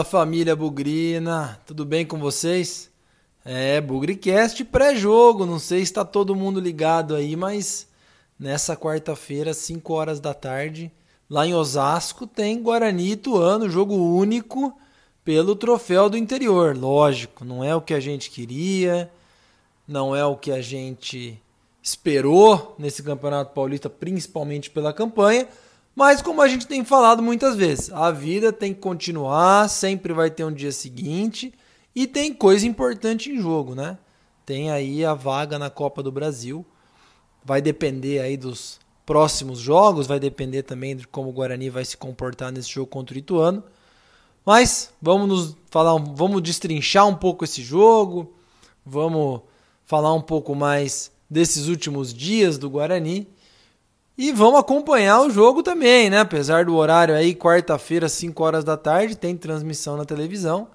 Fala família Bugrina, tudo bem com vocês? É, Bugricast pré-jogo, não sei se está todo mundo ligado aí, mas nessa quarta-feira, 5 horas da tarde, lá em Osasco, tem Guarani e Ituano, jogo único pelo troféu do interior. Lógico, não é o que a gente queria, não é o que a gente esperou nesse Campeonato Paulista, principalmente pela campanha, mas como a gente tem falado muitas vezes, a vida tem que continuar, sempre vai ter um dia seguinte e tem coisa importante em jogo, né? Tem aí a vaga na Copa do Brasil. Vai depender aí dos próximos jogos, vai depender também de como o Guarani vai se comportar nesse jogo contra o Ituano. Mas vamos nos falar, vamos destrinchar um pouco esse jogo, vamos falar um pouco mais desses últimos dias do Guarani e vamos acompanhar o jogo também, né? Apesar do horário aí, quarta-feira, 5 horas da tarde, tem transmissão na televisão.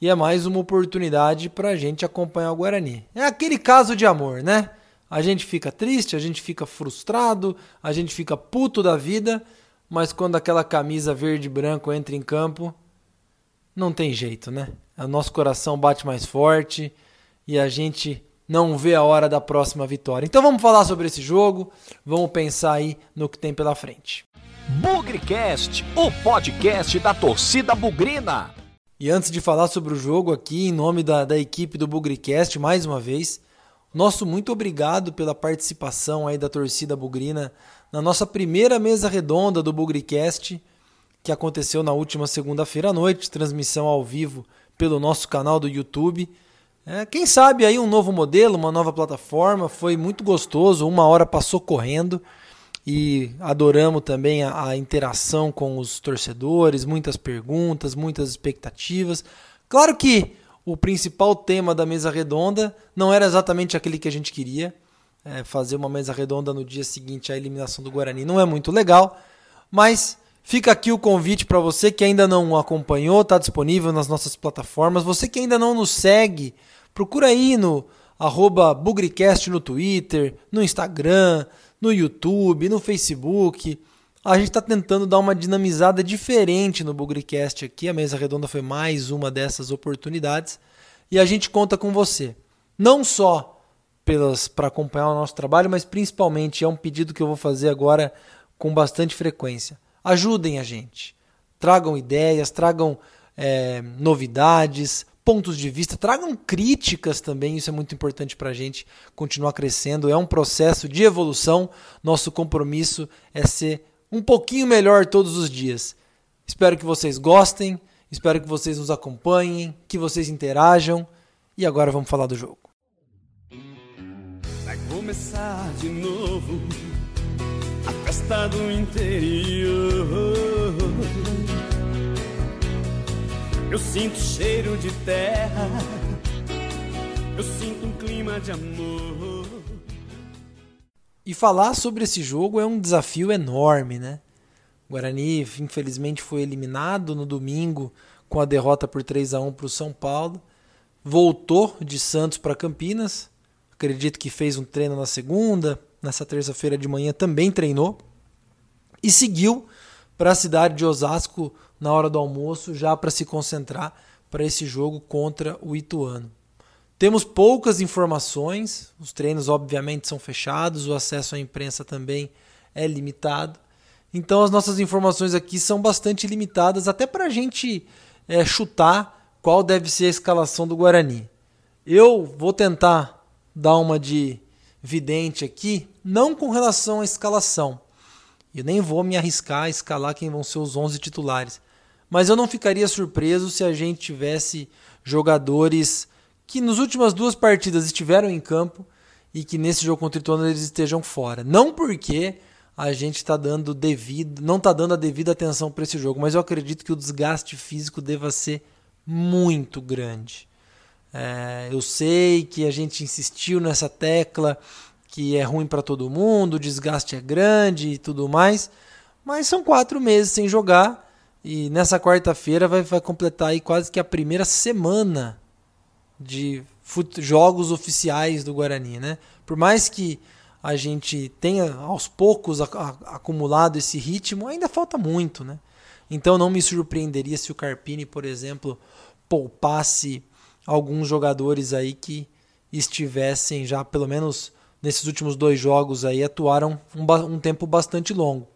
E é mais uma oportunidade para a gente acompanhar o Guarani. É aquele caso de amor, né? A gente fica triste, a gente fica frustrado, a gente fica puto da vida, mas quando aquela camisa verde e branco entra em campo, não tem jeito, né? O nosso coração bate mais forte e a gente não vê a hora da próxima vitória. Então vamos falar sobre esse jogo, vamos pensar aí no que tem pela frente. Bugrecast, o podcast da torcida bugrina. E antes de falar sobre o jogo aqui, em nome da, da equipe do Bugrecast, mais uma vez, nosso muito obrigado pela participação aí da torcida bugrina na nossa primeira mesa redonda do Bugrecast, que aconteceu na última segunda-feira à noite, transmissão ao vivo pelo nosso canal do YouTube. É, quem sabe aí um novo modelo, uma nova plataforma, foi muito gostoso, uma hora passou correndo e adoramos também a, a, interação com os torcedores, muitas perguntas, muitas expectativas. Claro que o principal tema da mesa redonda não era exatamente aquele que a gente queria. É, fazer uma mesa redonda no dia seguinte à eliminação do Guarani não é muito legal, mas Fica aqui o convite para você que ainda não acompanhou, está disponível nas nossas plataformas. Você que ainda não nos segue, procura aí no arroba Bugricast no Twitter, no Instagram, no YouTube, no Facebook. A gente está tentando dar uma dinamizada diferente no Bugricast aqui. A mesa redonda foi mais uma dessas oportunidades. E a gente conta com você. Não só para acompanhar o nosso trabalho, mas principalmente é um pedido que eu vou fazer agora com bastante frequência Ajudem a gente. Tragam ideias, tragam é, novidades, pontos de vista, tragam críticas também. Isso é muito importante para a gente continuar crescendo. É um processo de evolução. Nosso compromisso é ser um pouquinho melhor todos os dias. Espero que vocês gostem, espero que vocês nos acompanhem, que vocês interajam. E agora vamos falar do jogo. Vai começar de novo festa do interior. Eu sinto cheiro de terra, eu sinto um clima de amor. E falar sobre esse jogo é um desafio enorme, né? O Guarani, infelizmente, foi eliminado no domingo com a derrota por 3 a 1 para o São Paulo. Voltou de Santos para Campinas. Acredito que fez um treino na segunda, nessa terça-feira de manhã, também treinou e seguiu para a cidade de Osasco na hora do almoço, já para se concentrar para esse jogo contra o Ituano. Temos poucas informações, os treinos obviamente são fechados, o acesso à imprensa também é limitado. Então as nossas informações aqui são bastante limitadas, até para a gente é, chutar qual deve ser a escalação do Guarani. Eu vou tentar dar uma de vidente aqui, não com relação à escalação. Eu nem vou me arriscar a escalar quem vão ser os 11 titulares. Mas eu não ficaria surpreso se a gente tivesse jogadores que nas últimas duas partidas estiveram em campo e que nesse jogo contra o Ituano eles estejam fora. Não porque a gente está dando devido, não está dando a devida atenção para esse jogo, mas eu acredito que o desgaste físico deva ser muito grande. É, eu sei que a gente insistiu nessa tecla que é ruim para todo mundo, o desgaste é grande e tudo mais, mas são quatro meses sem jogar e nessa quarta-feira vai, vai completar aí quase que a primeira semana de jogos oficiais do Guarani, né? Por mais que a gente tenha aos poucos acumulado esse ritmo, ainda falta muito, né? Então não me surpreenderia se o Carpini, por exemplo, poupasse alguns jogadores aí que estivessem já pelo menos nesses últimos dois jogos aí atuaram um, um tempo bastante longo.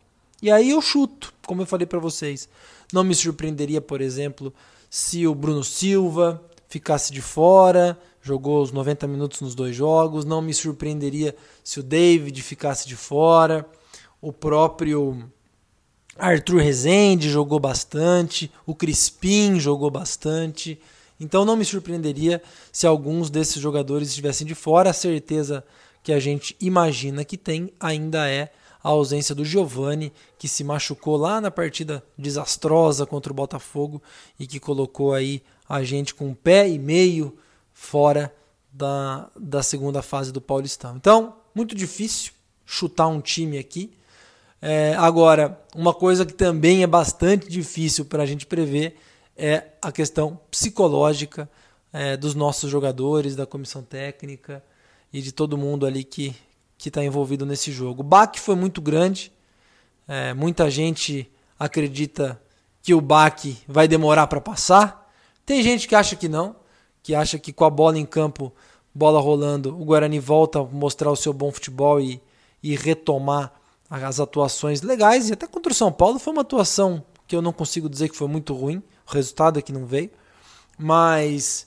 E aí eu chuto, como eu falei para vocês. Não me surpreenderia, por exemplo, se o Bruno Silva ficasse de fora, jogou os 90 minutos nos dois jogos. Não me surpreenderia se o David ficasse de fora. O próprio Arthur Rezende jogou bastante. O Crispim jogou bastante. Então não me surpreenderia se alguns desses jogadores estivessem de fora. A certeza que a gente imagina que tem ainda é a ausência do Giovani, que se machucou lá na partida desastrosa contra o Botafogo e que colocou aí a gente com um pé e meio fora da, da segunda fase do Paulistão. Então, muito difícil chutar um time aqui. É, agora, uma coisa que também é bastante difícil para a gente prever é a questão psicológica é, dos nossos jogadores, da comissão técnica e de todo mundo ali que está envolvido nesse jogo. O baque foi muito grande, é, muita gente acredita que o baque vai demorar para passar. Tem gente que acha que não, que acha que com a bola em campo, bola rolando, o Guarani volta a mostrar o seu bom futebol e, e retomar as atuações legais. E até contra o São Paulo foi uma atuação que eu não consigo dizer que foi muito ruim. O resultado é que não veio. Mas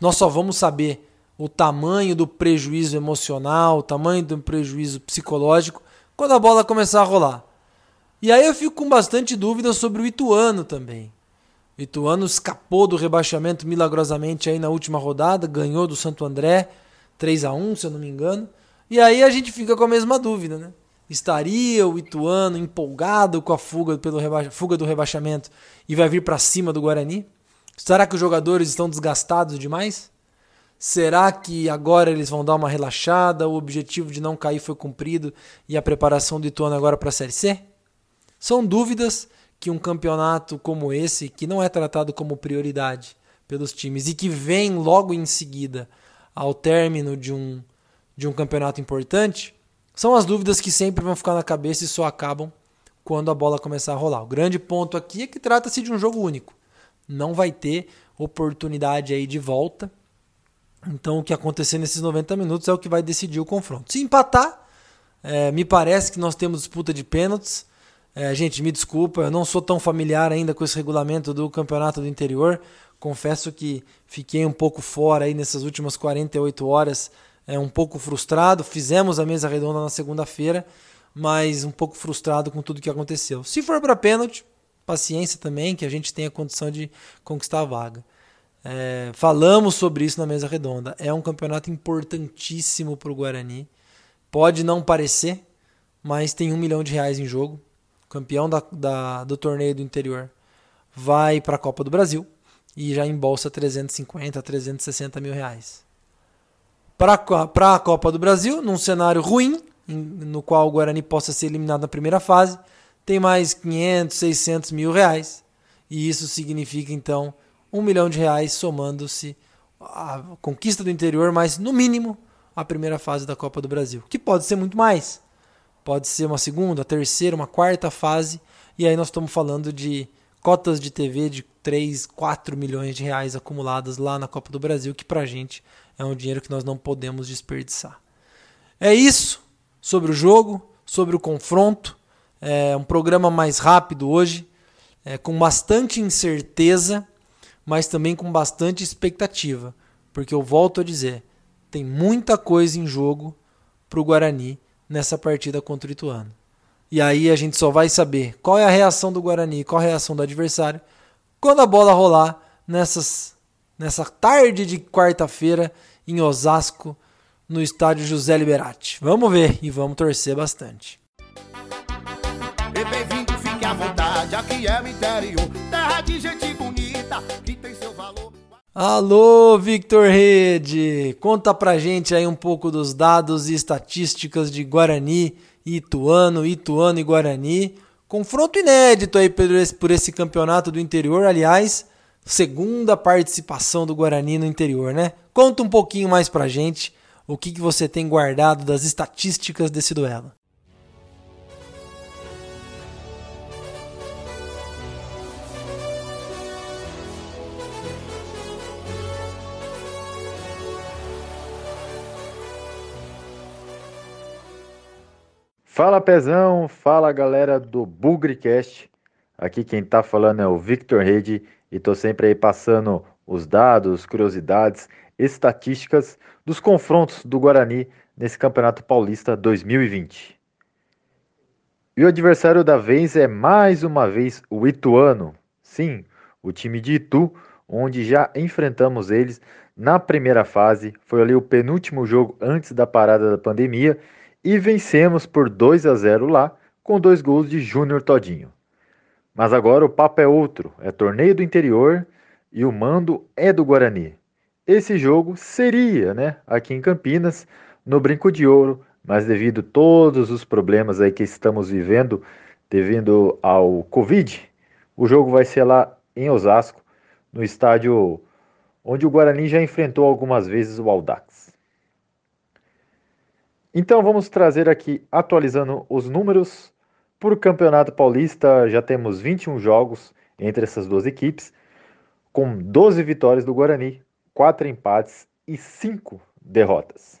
nós só vamos saber o tamanho do prejuízo emocional, o tamanho do prejuízo psicológico quando a bola começar a rolar. E aí eu fico com bastante dúvida sobre o Ituano também. O Ituano escapou do rebaixamento milagrosamente aí na última rodada, ganhou do Santo André 3 a 1, se eu não me engano. E aí a gente fica com a mesma dúvida, né? Estaria o Ituano empolgado com a fuga, pelo reba... fuga do rebaixamento e vai vir para cima do Guarani? Será que os jogadores estão desgastados demais? Será que agora eles vão dar uma relaxada? O objetivo de não cair foi cumprido e a preparação do Ituano agora para a Série C? São dúvidas que um campeonato como esse, que não é tratado como prioridade pelos times e que vem logo em seguida ao término de um, de um campeonato importante, são as dúvidas que sempre vão ficar na cabeça e só acabam quando a bola começar a rolar. O grande ponto aqui é que trata-se de um jogo único. Não vai ter oportunidade aí de volta. Então o que acontecer nesses 90 minutos é o que vai decidir o confronto. Se empatar, é, me parece que nós temos disputa de pênaltis. É, gente, me desculpa, eu não sou tão familiar ainda com esse regulamento do campeonato do interior. Confesso que fiquei um pouco fora aí nessas últimas 48 horas é, um pouco frustrado. Fizemos a mesa redonda na segunda-feira, mas um pouco frustrado com tudo que aconteceu. Se for para pênalti, paciência também, que a gente tem a condição de conquistar a vaga. É, falamos sobre isso na mesa redonda. É um campeonato importantíssimo para o Guarani. Pode não parecer, mas tem um milhão de reais em jogo. Campeão da, da, do torneio do interior vai para a Copa do Brasil e já embolsa 350, 360 mil reais para a Copa do Brasil, num cenário ruim, no qual o Guarani possa ser eliminado na primeira fase, tem mais 500, 600 mil reais. E isso significa, então, um milhão de reais somando-se a conquista do interior, mas no mínimo a primeira fase da Copa do Brasil, que pode ser muito mais. Pode ser uma segunda, terceira, uma quarta fase, e aí nós estamos falando de cotas de TV de 3, 4 milhões de reais acumuladas lá na Copa do Brasil, que pra gente é um dinheiro que nós não podemos desperdiçar. É isso sobre o jogo, sobre o confronto. É um programa mais rápido hoje, é, com bastante incerteza, mas também com bastante expectativa. Porque eu volto a dizer, tem muita coisa em jogo para o Guarani nessa partida contra o Ituano. E aí a gente só vai saber qual é a reação do Guarani, qual é a reação do adversário, quando a bola rolar nessas, nessa tarde de quarta-feira em Osasco, no estádio José Liberati. Vamos ver e vamos torcer bastante. É. Alô, Victor Rede! Conta pra gente aí um pouco dos dados e estatísticas de Guarani, Ituano, Ituano e Guarani. Confronto inédito aí por esse campeonato do interior, aliás, segunda participação do Guarani no interior, né? Conta um pouquinho mais pra gente o que, que você tem guardado das estatísticas desse duelo. Fala Pezão, fala galera do Bugrecast. Aqui quem tá falando é o Victor Rede e tô sempre aí passando os dados, curiosidades estatísticas dos confrontos do Guarani nesse Campeonato Paulista 2020. E o adversário da vez é mais uma vez o Ituano. Sim, o time de Itu, onde já enfrentamos eles na primeira fase, foi ali o penúltimo jogo antes da parada da pandemia e vencemos por 2 a 0 lá, com dois gols de Júnior Todinho. Mas agora o papo é outro, é torneio do interior e o mando é do Guarani. Esse jogo seria, né, aqui em Campinas, no Brinco de Ouro, mas devido a todos os problemas aí que estamos vivendo devido ao Covid, o jogo vai ser lá em Osasco, no estádio onde o Guarani já enfrentou algumas vezes o Aldax. Então vamos trazer aqui, atualizando os números. Por Campeonato Paulista, já temos 21 jogos entre essas duas equipes, com 12 vitórias do Guarani, 4 empates e 5 derrotas.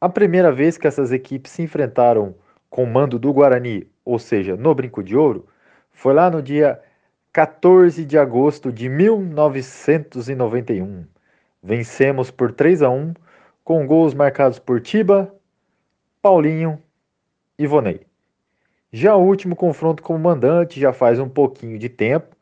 A primeira vez que essas equipes se enfrentaram com o mando do Guarani, ou seja, no Brinco de Ouro, foi lá no dia 14 de agosto de 1991. Vencemos por 3 a 1 com gols marcados por Tiba, Paulinho e Vonei. Já o último confronto como mandante já faz um pouquinho de tempo,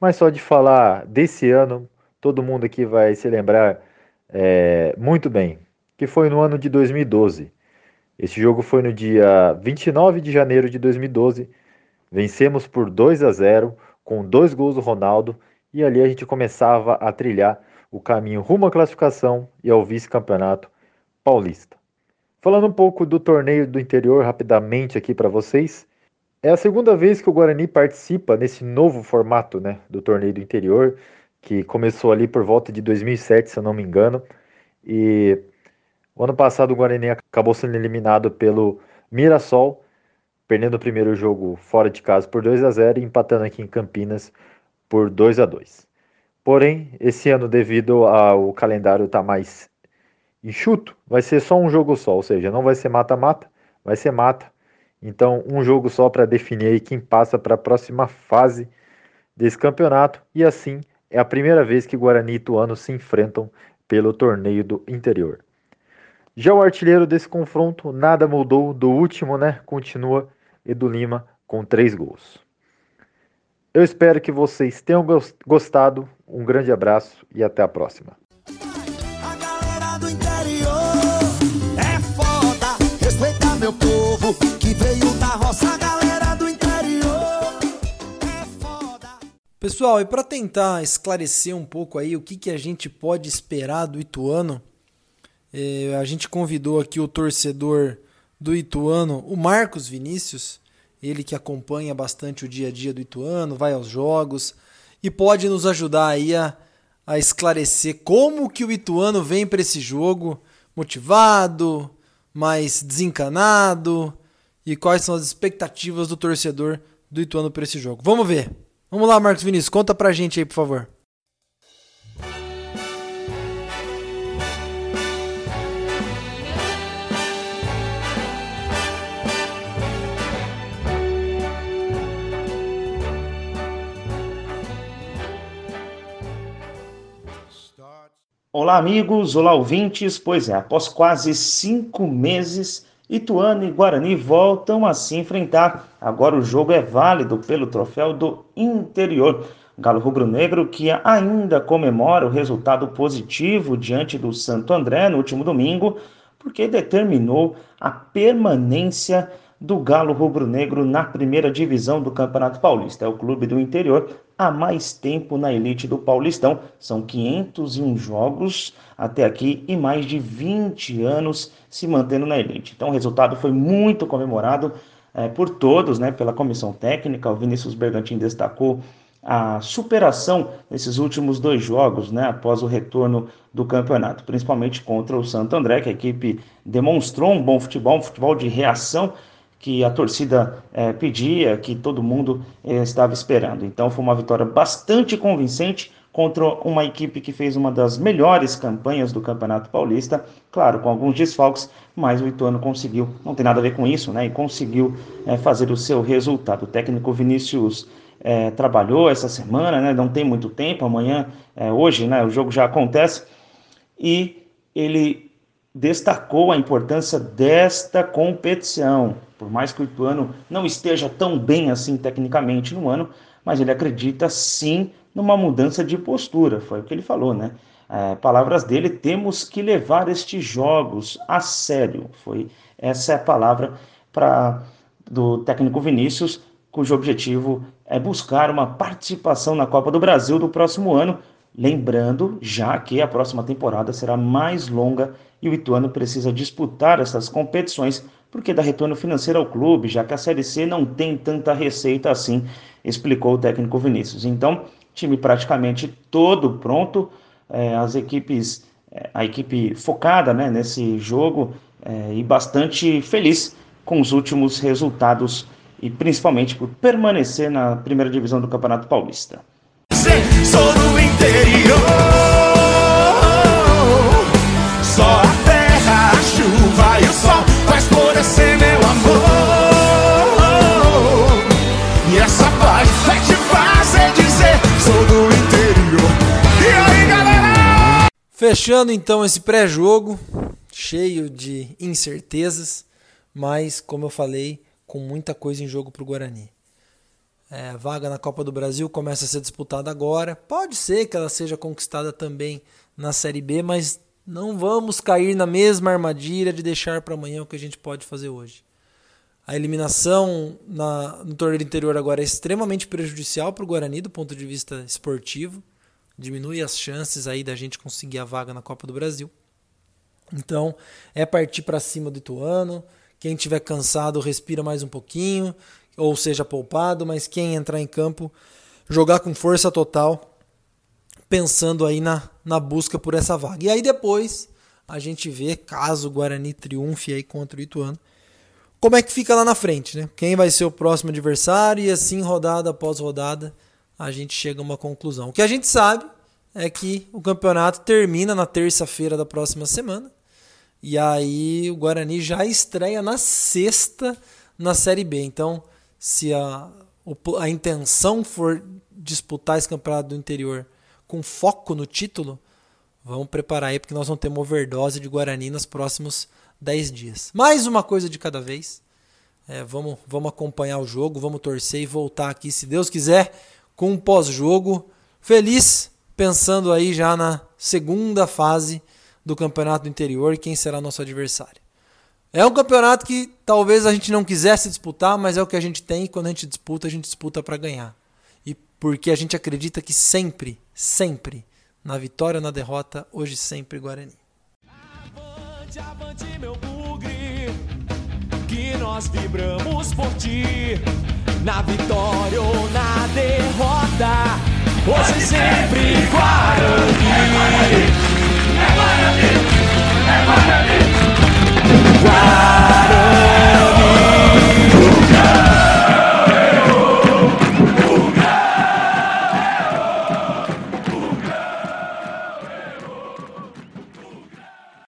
mas só de falar desse ano, todo mundo aqui vai se lembrar é, muito bem, que foi no ano de 2012. Esse jogo foi no dia 29 de janeiro de 2012. Vencemos por 2 a 0 com dois gols do Ronaldo e ali a gente começava a trilhar o caminho rumo à classificação e ao vice-campeonato paulista. Falando um pouco do torneio do interior rapidamente aqui para vocês. É a segunda vez que o Guarani participa nesse novo formato né, do torneio do interior, que começou ali por volta de 2007, se eu não me engano. E o ano passado o Guarani acabou sendo eliminado pelo Mirassol, perdendo o primeiro jogo fora de casa por 2 a 0 e empatando aqui em Campinas por 2 a 2. Porém, esse ano, devido ao calendário estar tá mais enxuto, vai ser só um jogo só, ou seja, não vai ser mata-mata, vai ser mata. Então, um jogo só para definir quem passa para a próxima fase desse campeonato. E assim, é a primeira vez que Guarani e Ituano se enfrentam pelo torneio do interior. Já o artilheiro desse confronto, nada mudou do último, né? Continua Edu Lima com três gols. Eu espero que vocês tenham gostado. Um grande abraço e até a próxima. meu povo Pessoal, e para tentar esclarecer um pouco aí o que, que a gente pode esperar do Ituano, eh, a gente convidou aqui o torcedor do Ituano, o Marcos Vinícius, ele que acompanha bastante o dia a dia do Ituano, vai aos jogos e pode nos ajudar aí a, a esclarecer como que o Ituano vem para esse jogo, motivado, mais desencanado e quais são as expectativas do torcedor do Ituano para esse jogo. Vamos ver. Vamos lá, Marcos Vinícius, conta pra gente aí, por favor. Olá, amigos, olá, ouvintes. Pois é, após quase cinco meses, Ituano e Guarani voltam a se enfrentar. Agora o jogo é válido pelo troféu do interior. Galo Rubro-Negro que ainda comemora o resultado positivo diante do Santo André no último domingo, porque determinou a permanência do Galo Rubro-Negro na primeira divisão do Campeonato Paulista. É o clube do interior há mais tempo na elite do Paulistão. São 501 jogos até aqui e mais de 20 anos se mantendo na elite. Então o resultado foi muito comemorado é, por todos, né, pela comissão técnica. O Vinícius Bergantin destacou a superação nesses últimos dois jogos, né, após o retorno do campeonato, principalmente contra o Santo André, que a equipe demonstrou um bom futebol, um futebol de reação que a torcida é, pedia, que todo mundo é, estava esperando. Então foi uma vitória bastante convincente, contra uma equipe que fez uma das melhores campanhas do Campeonato Paulista, claro, com alguns desfalques, mas o Ituano conseguiu, não tem nada a ver com isso, né? E conseguiu é, fazer o seu resultado. O técnico Vinícius trabalhou essa semana, né? Não tem muito tempo, amanhã, hoje, né? O jogo já acontece e ele destacou a importância desta competição. Por mais que o Ituano não esteja tão bem assim tecnicamente no ano, mas ele acredita sim numa mudança de postura, foi o que ele falou, né? É, palavras dele, temos que levar estes jogos a sério. Foi essa é a palavra para do técnico Vinícius, cujo objetivo é buscar uma participação na Copa do Brasil do próximo ano, lembrando já que a próxima temporada será mais longa e o Ituano precisa disputar essas competições porque dá retorno financeiro ao clube, já que a Série C não tem tanta receita assim, explicou o técnico Vinícius. Então, time praticamente todo pronto, é, as equipes, é, a equipe focada né, nesse jogo é, e bastante feliz com os últimos resultados e principalmente por permanecer na primeira divisão do Campeonato Paulista. Sou do interior, só a terra, a chuva e o sol faz florescer meu amor. E essa paz vai te fazer dizer, sou do Fechando então esse pré-jogo, cheio de incertezas, mas como eu falei, com muita coisa em jogo para o Guarani. É, vaga na Copa do Brasil começa a ser disputada agora. Pode ser que ela seja conquistada também na Série B, mas não vamos cair na mesma armadilha de deixar para amanhã o que a gente pode fazer hoje. A eliminação na, no torneio interior agora é extremamente prejudicial para o Guarani do ponto de vista esportivo diminui as chances aí da gente conseguir a vaga na Copa do Brasil. Então, é partir para cima do Ituano. Quem tiver cansado, respira mais um pouquinho, ou seja, poupado, mas quem entrar em campo, jogar com força total, pensando aí na, na busca por essa vaga. E aí depois a gente vê, caso o Guarani triunfe aí contra o Ituano, como é que fica lá na frente, né? Quem vai ser o próximo adversário e assim rodada após rodada a gente chega a uma conclusão. O que a gente sabe é que o campeonato termina na terça-feira da próxima semana. E aí o Guarani já estreia na sexta na Série B. Então, se a, a intenção for disputar esse campeonato do interior com foco no título, vamos preparar aí, porque nós vamos ter uma overdose de Guarani nos próximos 10 dias. Mais uma coisa de cada vez. É, vamos, vamos acompanhar o jogo, vamos torcer e voltar aqui, se Deus quiser, com um pós-jogo feliz, pensando aí já na segunda fase do campeonato do interior quem será nosso adversário. É um campeonato que talvez a gente não quisesse disputar, mas é o que a gente tem e quando a gente disputa, a gente disputa para ganhar. E porque a gente acredita que sempre, sempre, na vitória ou na derrota, hoje sempre Guarani. Avante, avante, meu bugre, que nós vibramos por ti na vitória ou na derrota. Hoje sempre Guarani. É Guarani. high.